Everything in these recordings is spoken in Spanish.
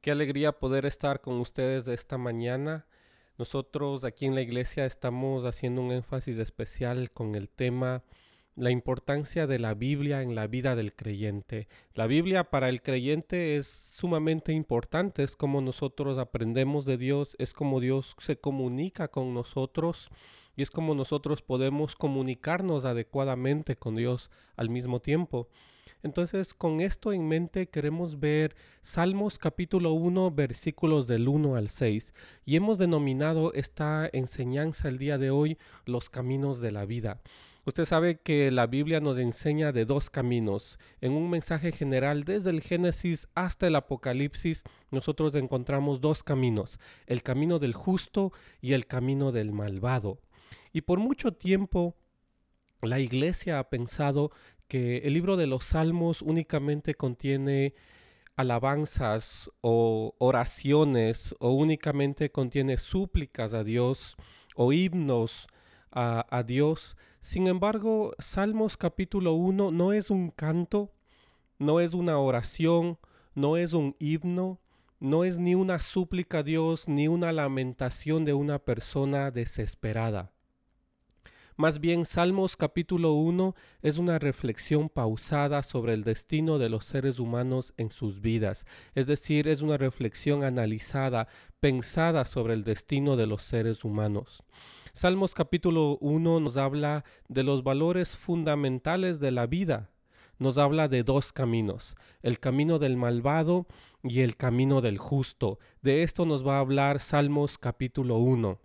Qué alegría poder estar con ustedes esta mañana. Nosotros aquí en la iglesia estamos haciendo un énfasis especial con el tema la importancia de la Biblia en la vida del creyente. La Biblia para el creyente es sumamente importante, es como nosotros aprendemos de Dios, es como Dios se comunica con nosotros y es como nosotros podemos comunicarnos adecuadamente con Dios al mismo tiempo. Entonces, con esto en mente queremos ver Salmos capítulo 1, versículos del 1 al 6, y hemos denominado esta enseñanza el día de hoy los caminos de la vida. Usted sabe que la Biblia nos enseña de dos caminos. En un mensaje general, desde el Génesis hasta el Apocalipsis, nosotros encontramos dos caminos, el camino del justo y el camino del malvado. Y por mucho tiempo la iglesia ha pensado que el libro de los Salmos únicamente contiene alabanzas o oraciones o únicamente contiene súplicas a Dios o himnos a, a Dios sin embargo, Salmos capítulo 1 no es un canto, no es una oración, no es un himno, no es ni una súplica a Dios, ni una lamentación de una persona desesperada. Más bien, Salmos capítulo 1 es una reflexión pausada sobre el destino de los seres humanos en sus vidas, es decir, es una reflexión analizada, pensada sobre el destino de los seres humanos. Salmos capítulo 1 nos habla de los valores fundamentales de la vida. Nos habla de dos caminos, el camino del malvado y el camino del justo. De esto nos va a hablar Salmos capítulo 1.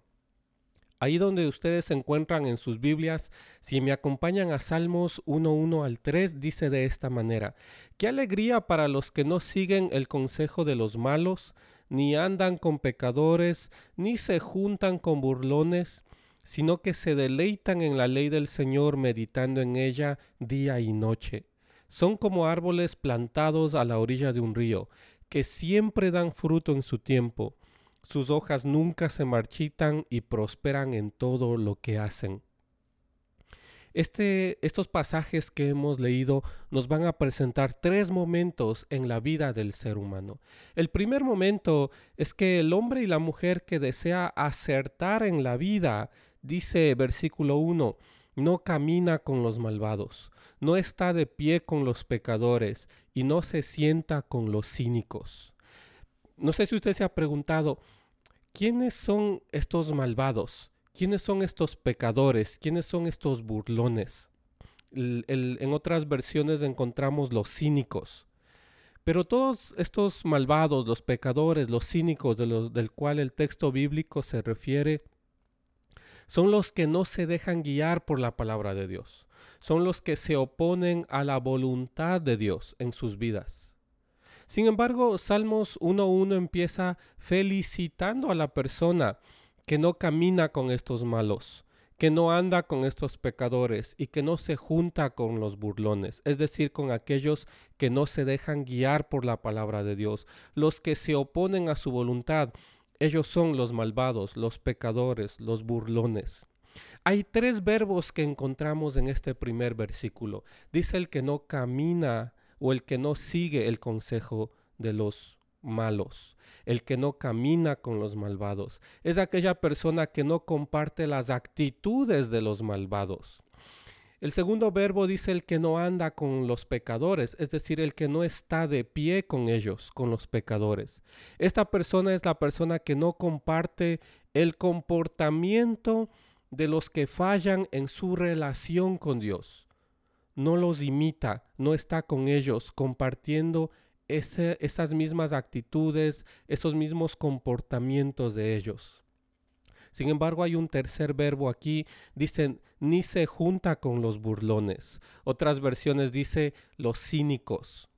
Ahí donde ustedes se encuentran en sus Biblias, si me acompañan a Salmos 1.1 al 3, dice de esta manera, Qué alegría para los que no siguen el consejo de los malos, ni andan con pecadores, ni se juntan con burlones, sino que se deleitan en la ley del Señor meditando en ella día y noche. Son como árboles plantados a la orilla de un río, que siempre dan fruto en su tiempo. Sus hojas nunca se marchitan y prosperan en todo lo que hacen. Este, estos pasajes que hemos leído nos van a presentar tres momentos en la vida del ser humano. El primer momento es que el hombre y la mujer que desea acertar en la vida Dice versículo 1, no camina con los malvados, no está de pie con los pecadores y no se sienta con los cínicos. No sé si usted se ha preguntado, ¿quiénes son estos malvados? ¿Quiénes son estos pecadores? ¿Quiénes son estos burlones? en otras versiones encontramos los cínicos. Pero todos estos malvados, los pecadores, los cínicos del cual el texto bíblico se refiere, son los que no se dejan guiar por la palabra de Dios. Son los que se oponen a la voluntad de Dios en sus vidas. Sin embargo, Salmos 1.1 empieza felicitando a la persona que no camina con estos malos, que no anda con estos pecadores y que no se junta con los burlones, es decir, con aquellos que no se dejan guiar por la palabra de Dios, los que se oponen a su voluntad, ellos son los malvados, los pecadores, los burlones. Hay tres verbos que encontramos en este primer versículo. Dice el que no camina o el que no sigue el consejo de los malos, el que no camina con los malvados. Es aquella persona que no comparte las actitudes de los malvados. El segundo verbo dice el que no anda con los pecadores, es decir, el que no está de pie con ellos, con los pecadores. Esta persona es la persona que no comparte el comportamiento de los que fallan en su relación con Dios. No los imita, no está con ellos compartiendo esas mismas actitudes, esos mismos comportamientos de ellos. Sin embargo, hay un tercer verbo aquí, dicen, ni se junta con los burlones. Otras versiones dice los cínicos.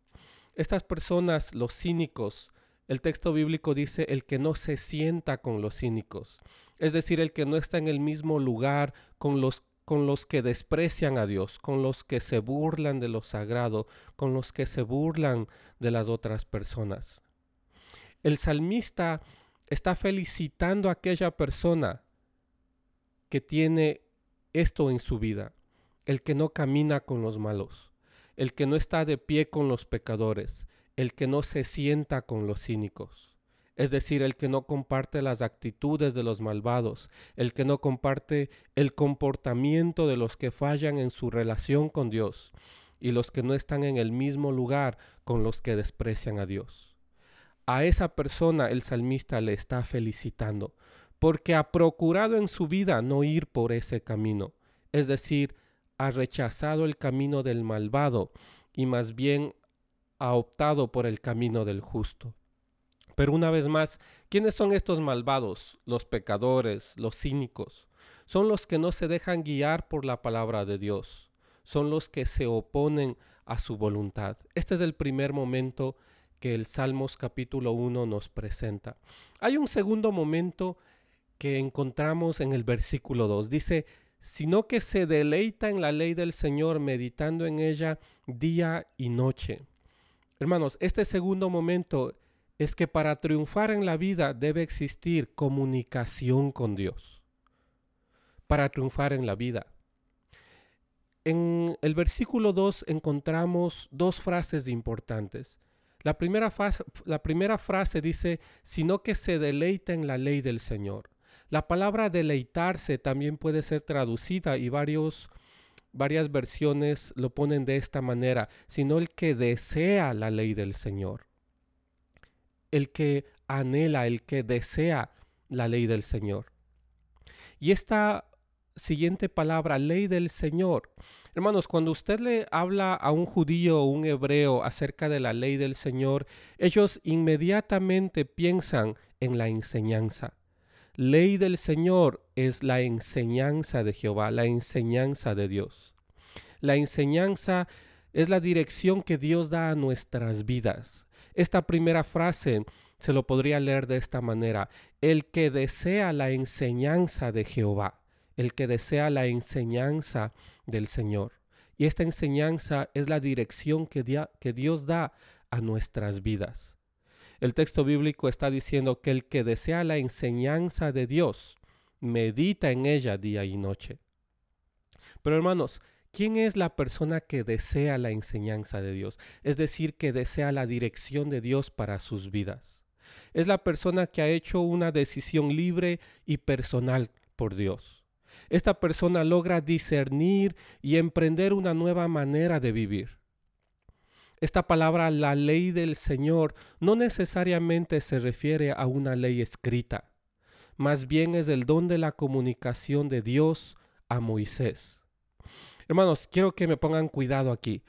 Estas personas, los cínicos, el texto bíblico dice el que no se sienta con los cínicos, es decir, el que no está en el mismo lugar con los con los que desprecian a Dios, con los que se burlan de lo sagrado, con los que se burlan de las otras personas. El salmista está felicitando a aquella persona que tiene esto en su vida, el que no camina con los malos, el que no está de pie con los pecadores, el que no se sienta con los cínicos, es decir, el que no comparte las actitudes de los malvados, el que no comparte el comportamiento de los que fallan en su relación con Dios y los que no están en el mismo lugar con los que desprecian a Dios. A esa persona el salmista le está felicitando, porque ha procurado en su vida no ir por ese camino, es decir, ha rechazado el camino del malvado y más bien ha optado por el camino del justo. Pero una vez más, ¿quiénes son estos malvados? Los pecadores, los cínicos. Son los que no se dejan guiar por la palabra de Dios. Son los que se oponen a su voluntad. Este es el primer momento que el Salmos capítulo 1 nos presenta. Hay un segundo momento que encontramos en el versículo 2. Dice, sino que se deleita en la ley del Señor, meditando en ella día y noche. Hermanos, este segundo momento es que para triunfar en la vida debe existir comunicación con Dios. Para triunfar en la vida. En el versículo 2 encontramos dos frases importantes. La primera, frase dice, sino que se deleita en la ley del Señor. La palabra deleitarse también puede ser traducida y varias versiones lo ponen de esta manera, sino el que desea la ley del Señor. El que anhela, el que desea la ley del Señor. Y esta siguiente palabra, ley del Señor. Hermanos, cuando usted le habla a un judío o un hebreo acerca de la ley del Señor, ellos inmediatamente piensan en la enseñanza. Ley del Señor es la enseñanza de Jehová, la enseñanza de Dios. La enseñanza es la dirección que Dios da a nuestras vidas. Esta primera frase se lo podría leer de esta manera. El que desea la enseñanza de Jehová, el que desea la enseñanza del Señor. Y esta enseñanza es la dirección que, que Dios da a nuestras vidas. El texto bíblico está diciendo que el que desea la enseñanza de Dios, medita en ella día y noche. Pero hermanos, ¿quién es la persona que desea la enseñanza de Dios? Es decir, que desea la dirección de Dios para sus vidas. Es la persona que ha hecho una decisión libre y personal por Dios. Esta persona logra discernir y emprender una nueva manera de vivir. Esta palabra, la ley del Señor, no necesariamente se refiere a una ley escrita, más bien es el don de la comunicación de Dios a Moisés. Hermanos, quiero que me pongan cuidado aquí.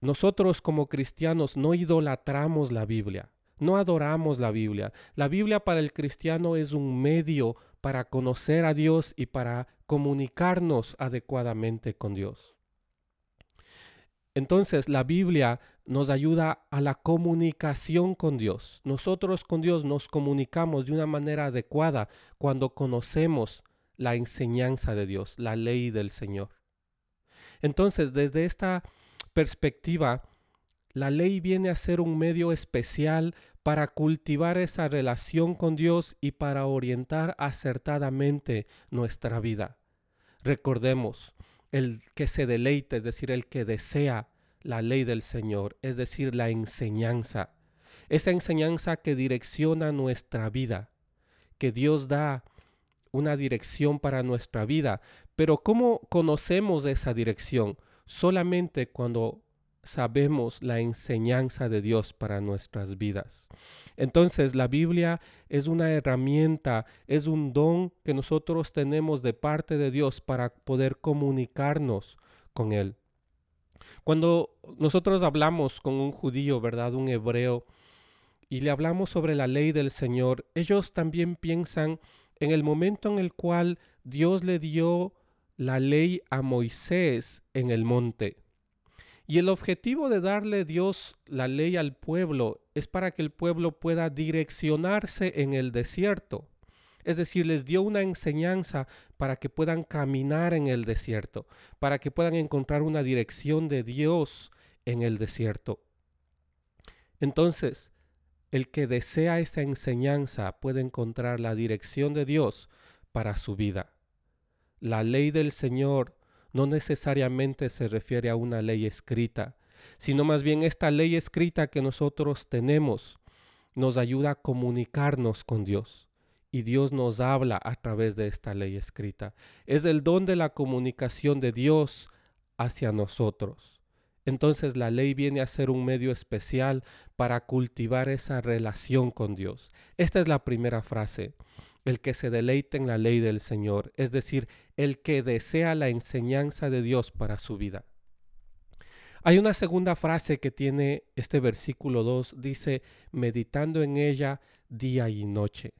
Nosotros como cristianos no idolatramos la Biblia, no adoramos la Biblia. La Biblia para el cristiano es un medio para conocer a Dios y para comunicarnos adecuadamente con Dios. Entonces la Biblia nos ayuda a la comunicación con Dios. Nosotros con Dios nos comunicamos de una manera adecuada cuando conocemos la enseñanza de Dios, la ley del Señor. Entonces, desde esta perspectiva, la ley viene a ser un medio especial para cultivar esa relación con Dios y para orientar acertadamente nuestra vida. Recordemos, el que se deleite, es decir, el que desea la ley del Señor, es decir, la enseñanza. Esa enseñanza que direcciona nuestra vida, que Dios da una dirección para nuestra vida. Pero ¿cómo conocemos esa dirección? Solamente cuando sabemos la enseñanza de Dios para nuestras vidas. Entonces la Biblia es una herramienta, es un don que nosotros tenemos de parte de Dios para poder comunicarnos con Él. Cuando nosotros hablamos con un judío, ¿verdad? Un hebreo, y le hablamos sobre la ley del Señor, ellos también piensan en el momento en el cual Dios le dio la ley a Moisés en el monte. Y el objetivo de darle Dios la ley al pueblo es para que el pueblo pueda direccionarse en el desierto. Es decir, les dio una enseñanza para que puedan caminar en el desierto, para que puedan encontrar una dirección de Dios en el desierto. Entonces, el que desea esa enseñanza puede encontrar la dirección de Dios para su vida. La ley del Señor no necesariamente se refiere a una ley escrita. sino más bien esta ley escrita que nosotros tenemos nos ayuda a comunicarnos con Dios. Y Dios nos habla a través de esta ley escrita. Es el don de la comunicación de Dios hacia nosotros. Entonces la ley viene a ser un medio especial para cultivar esa relación con Dios. Esta es la primera frase. El que se deleite en la ley del Señor, es decir, el que desea la enseñanza de Dios para su vida. Hay una segunda frase que tiene este versículo 2, dice, meditando en ella día y noche.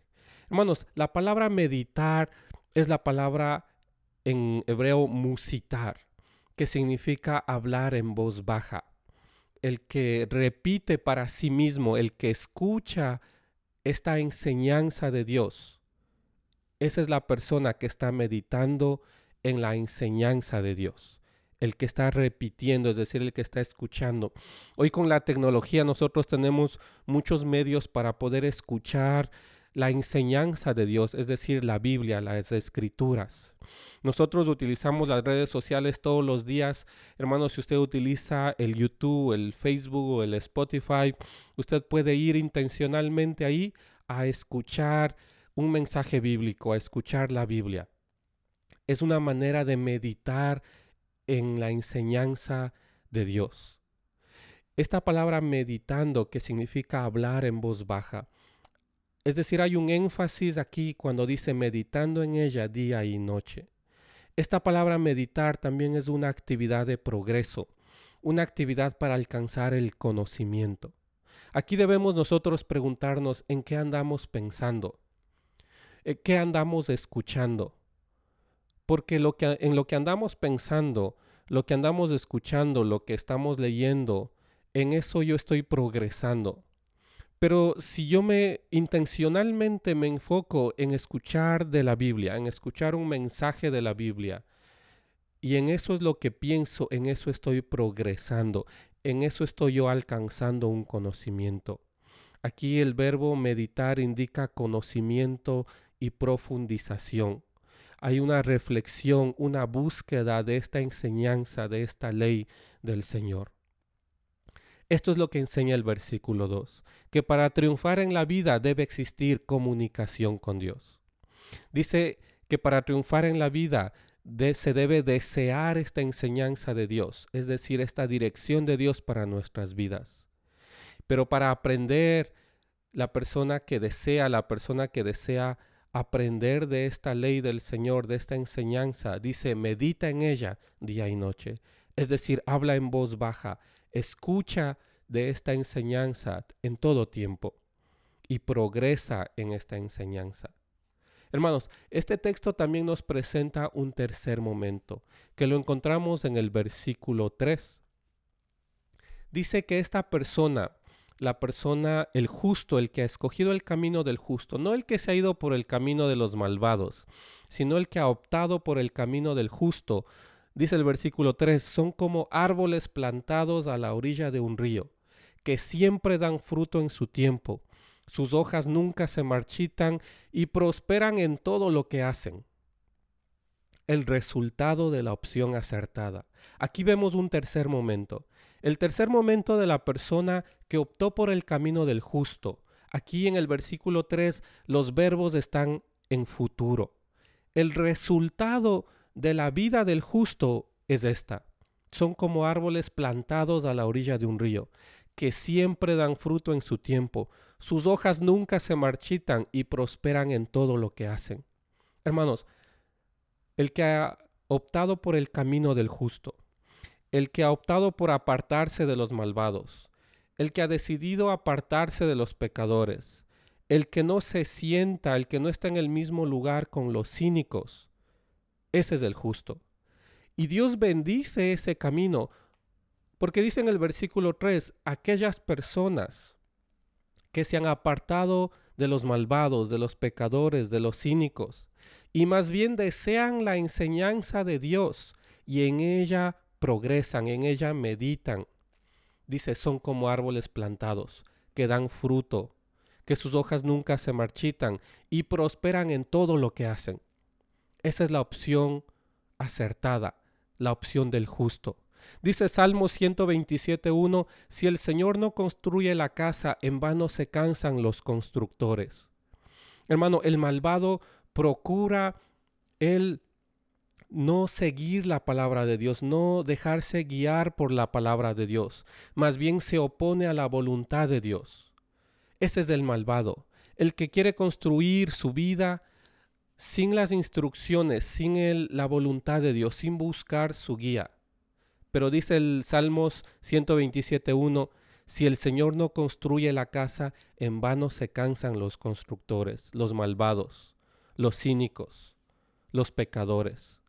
Hermanos, la palabra meditar es la palabra en hebreo musitar, que significa hablar en voz baja. El que repite para sí mismo, el que escucha esta enseñanza de Dios, esa es la persona que está meditando en la enseñanza de Dios el que está repitiendo, es decir, el que está escuchando. Hoy con la tecnología nosotros tenemos muchos medios para poder escuchar la enseñanza de Dios, es decir, la Biblia, las escrituras. Nosotros utilizamos las redes sociales todos los días. Hermanos, si usted utiliza el YouTube, el Facebook o el Spotify, usted puede ir intencionalmente ahí a escuchar un mensaje bíblico, a escuchar la Biblia. Es una manera de meditar en la enseñanza de Dios. Esta palabra meditando, que significa hablar en voz baja, es decir, hay un énfasis aquí cuando dice meditando en ella día y noche. Esta palabra meditar también es una actividad de progreso, una actividad para alcanzar el conocimiento. Aquí debemos nosotros preguntarnos en qué andamos pensando, en eh, qué andamos escuchando, porque en lo que andamos pensando, lo que andamos escuchando, lo que estamos leyendo, en eso yo estoy progresando. Pero si yo me intencionalmente me enfoco en escuchar de la Biblia, en escuchar un mensaje de la Biblia, y en eso es lo que pienso, en eso estoy progresando, en eso estoy yo alcanzando un conocimiento. Aquí el verbo meditar indica conocimiento y profundización hay una reflexión, una búsqueda de esta enseñanza, de esta ley del Señor. Esto es lo que enseña el versículo 2, que para triunfar en la vida debe existir comunicación con Dios. Dice que para triunfar en la vida se debe desear esta enseñanza de Dios, es decir, esta dirección de Dios para nuestras vidas. Pero para aprender, la persona que desea, la persona que desea aprender de esta ley del Señor, de esta enseñanza. Dice, medita en ella día y noche. Es decir, habla en voz baja, escucha de esta enseñanza en todo tiempo y progresa en esta enseñanza. Hermanos, este texto también nos presenta un tercer momento, que lo encontramos en el versículo 3. Dice que esta persona la persona, el justo, el que ha escogido el camino del justo, no el que se ha ido por el camino de los malvados, sino el que ha optado por el camino del justo. Dice el versículo 3, son como árboles plantados a la orilla de un río, que siempre dan fruto en su tiempo. Sus hojas nunca se marchitan y prosperan en todo lo que hacen. El resultado de la opción acertada. Aquí vemos un tercer momento. El tercer momento de la persona que optó por el camino del justo. Aquí en el versículo 3 los verbos están en futuro. El resultado de la vida del justo es esta. Son como árboles plantados a la orilla de un río, que siempre dan fruto en su tiempo. Sus hojas nunca se marchitan y prosperan en todo lo que hacen. Hermanos, el que ha optado por el camino del justo, el que ha optado por apartarse de los malvados, el que ha decidido apartarse de los pecadores, el que no se sienta, el que no está en el mismo lugar con los cínicos. Ese es el justo. Y Dios bendice ese camino, porque dice en el versículo 3, aquellas personas que se han apartado de los malvados, de los pecadores, de los cínicos, y más bien desean la enseñanza de Dios y en ella progresan, en ella meditan. Dice, son como árboles plantados, que dan fruto, que sus hojas nunca se marchitan y prosperan en todo lo que hacen. Esa es la opción acertada, la opción del justo. Dice Salmo 127.1, si el Señor no construye la casa, en vano se cansan los constructores. Hermano, el malvado procura el no seguir la palabra de Dios, no dejarse guiar por la palabra de Dios, más bien se opone a la voluntad de Dios. Ese es el malvado, el que quiere construir su vida sin las instrucciones, sin la voluntad de Dios, sin buscar su guía. Pero dice el Salmos 127.1, si el Señor no construye la casa, en vano se cansan los constructores, los malvados, los cínicos, los pecadores.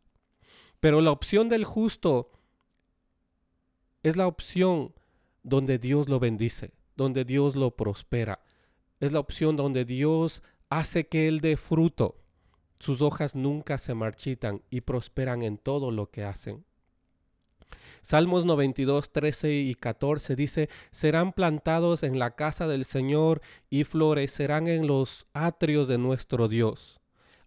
Pero la opción del justo es la opción donde Dios lo bendice, donde Dios lo prospera. Es la opción donde Dios hace que Él dé fruto. Sus hojas nunca se marchitan y prosperan en todo lo que hacen. Salmos 92, 13 y 14 dice, serán plantados en la casa del Señor y florecerán en los atrios de nuestro Dios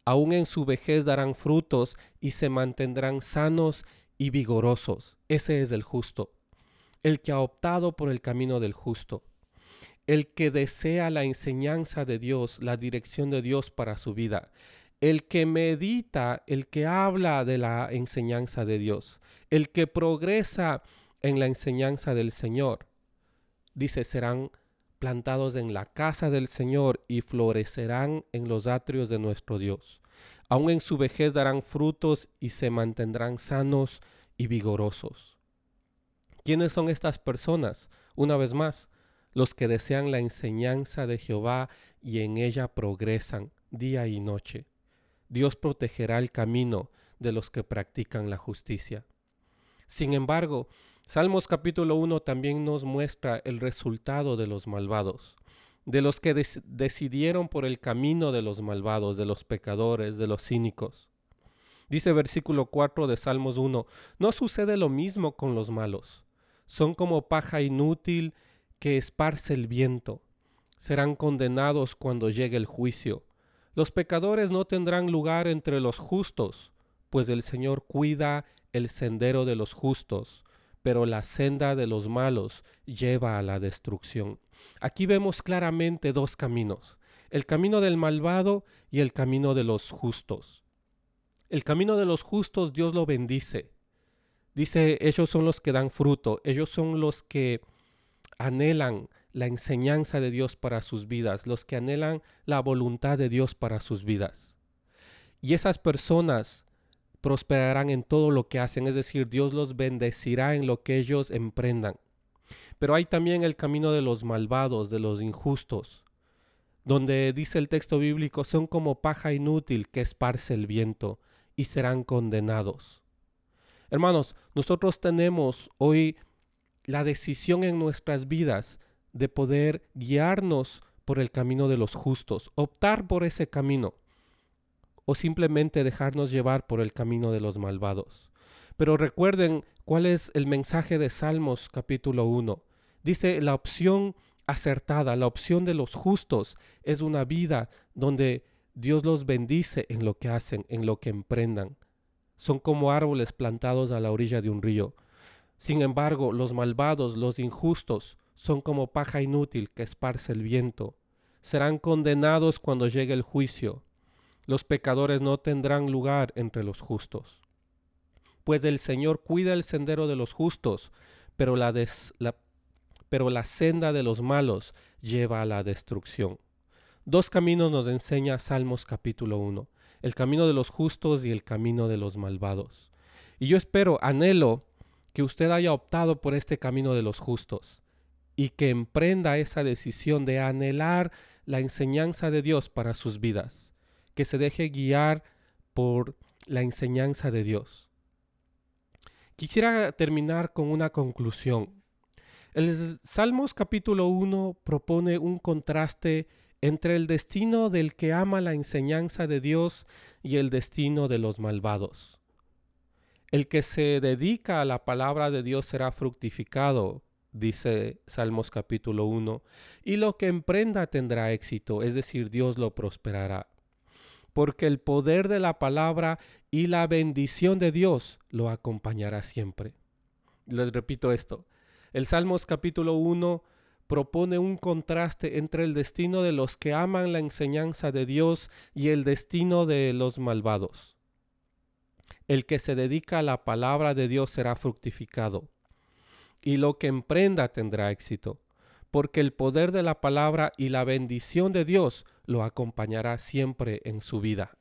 aún en su vejez darán frutos y se mantendrán sanos y vigorosos. Ese es el justo, el que ha optado por el camino del justo, el que desea la enseñanza de Dios, la dirección de Dios para su vida, el que medita, el que habla de la enseñanza de Dios, el que progresa en la enseñanza del Señor. Dice, serán plantados en la casa del Señor y florecerán en los atrios de nuestro Dios. Aún en su vejez darán frutos y se mantendrán sanos y vigorosos. ¿Quiénes son estas personas? Una vez más, los que desean la enseñanza de Jehová y en ella progresan día y noche. Dios protegerá el camino de los que practican la justicia. Sin embargo, Salmos capítulo 1 también nos muestra el resultado de los malvados, de los que decidieron por el camino de los malvados, de los pecadores, de los cínicos. Dice versículo 4 de Salmos 1, no sucede lo mismo con los malos. Son como paja inútil que esparce el viento. Serán condenados cuando llegue el juicio. Los pecadores no tendrán lugar entre los justos, pues el Señor cuida el sendero de los justos pero la senda de los malos lleva a la destrucción. Aquí vemos claramente dos caminos, el camino del malvado y el camino de los justos. El camino de los justos Dios lo bendice. Dice, ellos son los que dan fruto, ellos son los que anhelan la enseñanza de Dios para sus vidas, los que anhelan la voluntad de Dios para sus vidas. Y esas personas prosperarán en todo lo que hacen, es decir, Dios los bendecirá en lo que ellos emprendan. Pero hay también el camino de los malvados, de los injustos, donde dice el texto bíblico, son como paja inútil que esparce el viento y serán condenados. Hermanos, nosotros tenemos hoy la decisión en nuestras vidas de poder guiarnos por el camino de los justos, optar por ese camino o simplemente dejarnos llevar por el camino de los malvados. Pero recuerden cuál es el mensaje de Salmos capítulo 1. Dice la opción acertada, la opción de los justos es una vida donde Dios los bendice en lo que hacen, en lo que emprendan. Son como árboles plantados a la orilla de un río. Sin embargo, los malvados, los injustos, son como paja inútil que esparce el viento. Serán condenados cuando llegue el juicio. Los pecadores no tendrán lugar entre los justos. Pues el Señor cuida el sendero de los justos, pero la, pero la senda de los malos lleva a la destrucción. Dos caminos nos enseña Salmos capítulo 1, el camino de los justos y el camino de los malvados. Y yo espero, anhelo, que usted haya optado por este camino de los justos y que emprenda esa decisión de anhelar la enseñanza de Dios para sus vidas que se deje guiar por la enseñanza de Dios. Quisiera terminar con una conclusión. El Salmos capítulo 1 propone un contraste entre el destino del que ama la enseñanza de Dios y el destino de los malvados. El que se dedica a la palabra de Dios será fructificado, dice Salmos capítulo 1, y lo que emprenda tendrá éxito, es decir, Dios lo prosperará porque el poder de la palabra y la bendición de Dios lo acompañará siempre. Les repito esto. El Salmos capítulo 1 propone un contraste entre el destino de los que aman la enseñanza de Dios y el destino de los malvados. El que se dedica a la palabra de Dios será fructificado, y lo que emprenda tendrá éxito, porque el poder de la palabra y la bendición de Dios lo acompañará siempre en su vida.